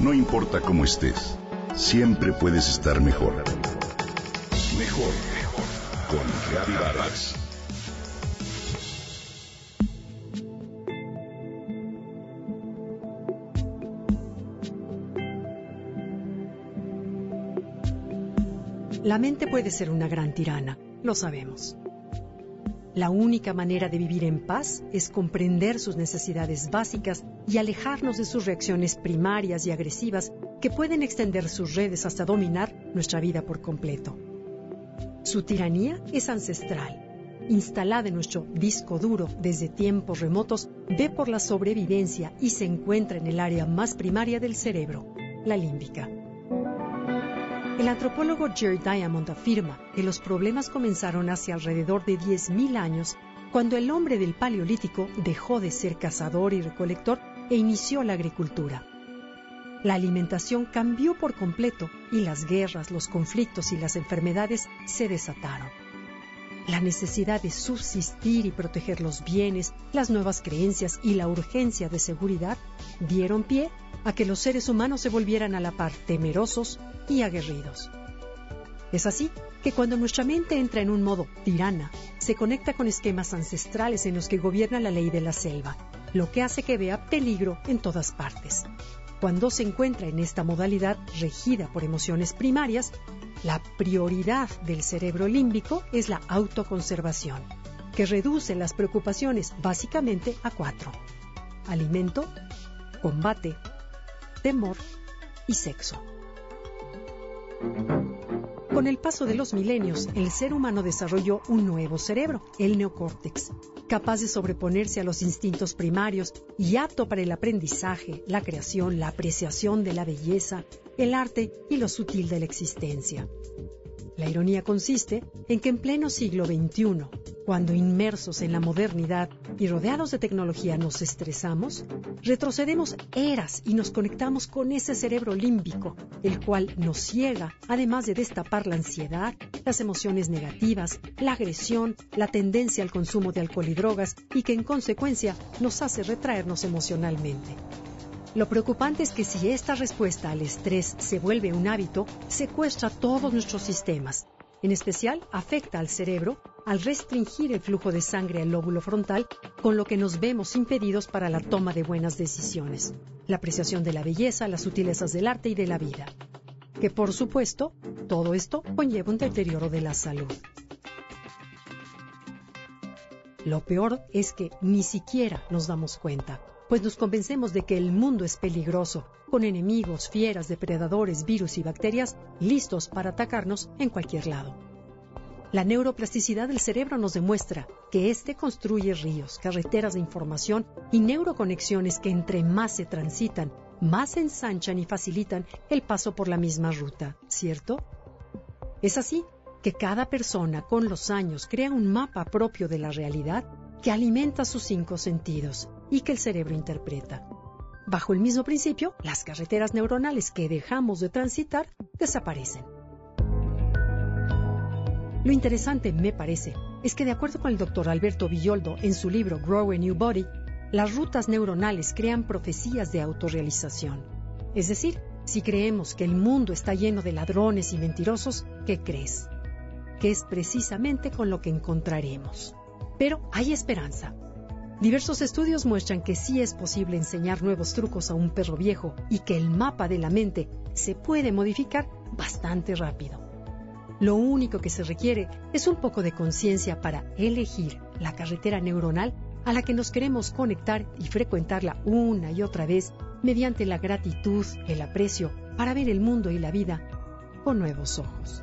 No importa cómo estés, siempre puedes estar mejor. Mejor, mejor. Con Vargas. La mente puede ser una gran tirana, lo sabemos. La única manera de vivir en paz es comprender sus necesidades básicas y alejarnos de sus reacciones primarias y agresivas que pueden extender sus redes hasta dominar nuestra vida por completo. Su tiranía es ancestral. Instalada en nuestro disco duro desde tiempos remotos, ve por la sobrevivencia y se encuentra en el área más primaria del cerebro, la límbica. El antropólogo Jerry Diamond afirma que los problemas comenzaron hace alrededor de 10.000 años, cuando el hombre del Paleolítico dejó de ser cazador y recolector e inició la agricultura. La alimentación cambió por completo y las guerras, los conflictos y las enfermedades se desataron. La necesidad de subsistir y proteger los bienes, las nuevas creencias y la urgencia de seguridad dieron pie a que los seres humanos se volvieran a la par temerosos y aguerridos. Es así que cuando nuestra mente entra en un modo tirana, se conecta con esquemas ancestrales en los que gobierna la ley de la selva, lo que hace que vea peligro en todas partes. Cuando se encuentra en esta modalidad regida por emociones primarias, la prioridad del cerebro límbico es la autoconservación, que reduce las preocupaciones básicamente a cuatro. Alimento, combate, temor y sexo. Con el paso de los milenios, el ser humano desarrolló un nuevo cerebro, el neocórtex, capaz de sobreponerse a los instintos primarios y apto para el aprendizaje, la creación, la apreciación de la belleza, el arte y lo sutil de la existencia. La ironía consiste en que en pleno siglo XXI, cuando inmersos en la modernidad y rodeados de tecnología nos estresamos, retrocedemos eras y nos conectamos con ese cerebro límbico, el cual nos ciega, además de destapar la ansiedad, las emociones negativas, la agresión, la tendencia al consumo de alcohol y drogas y que en consecuencia nos hace retraernos emocionalmente. Lo preocupante es que si esta respuesta al estrés se vuelve un hábito, secuestra todos nuestros sistemas. En especial, afecta al cerebro al restringir el flujo de sangre al lóbulo frontal, con lo que nos vemos impedidos para la toma de buenas decisiones, la apreciación de la belleza, las sutilezas del arte y de la vida. Que por supuesto, todo esto conlleva un deterioro de la salud. Lo peor es que ni siquiera nos damos cuenta pues nos convencemos de que el mundo es peligroso, con enemigos, fieras, depredadores, virus y bacterias listos para atacarnos en cualquier lado. La neuroplasticidad del cerebro nos demuestra que éste construye ríos, carreteras de información y neuroconexiones que entre más se transitan, más ensanchan y facilitan el paso por la misma ruta, ¿cierto? Es así que cada persona con los años crea un mapa propio de la realidad que alimenta sus cinco sentidos y que el cerebro interpreta. Bajo el mismo principio, las carreteras neuronales que dejamos de transitar desaparecen. Lo interesante, me parece, es que de acuerdo con el doctor Alberto Villoldo en su libro Grow a New Body, las rutas neuronales crean profecías de autorrealización. Es decir, si creemos que el mundo está lleno de ladrones y mentirosos, ¿qué crees? Que es precisamente con lo que encontraremos. Pero hay esperanza. Diversos estudios muestran que sí es posible enseñar nuevos trucos a un perro viejo y que el mapa de la mente se puede modificar bastante rápido. Lo único que se requiere es un poco de conciencia para elegir la carretera neuronal a la que nos queremos conectar y frecuentarla una y otra vez mediante la gratitud, el aprecio, para ver el mundo y la vida con nuevos ojos.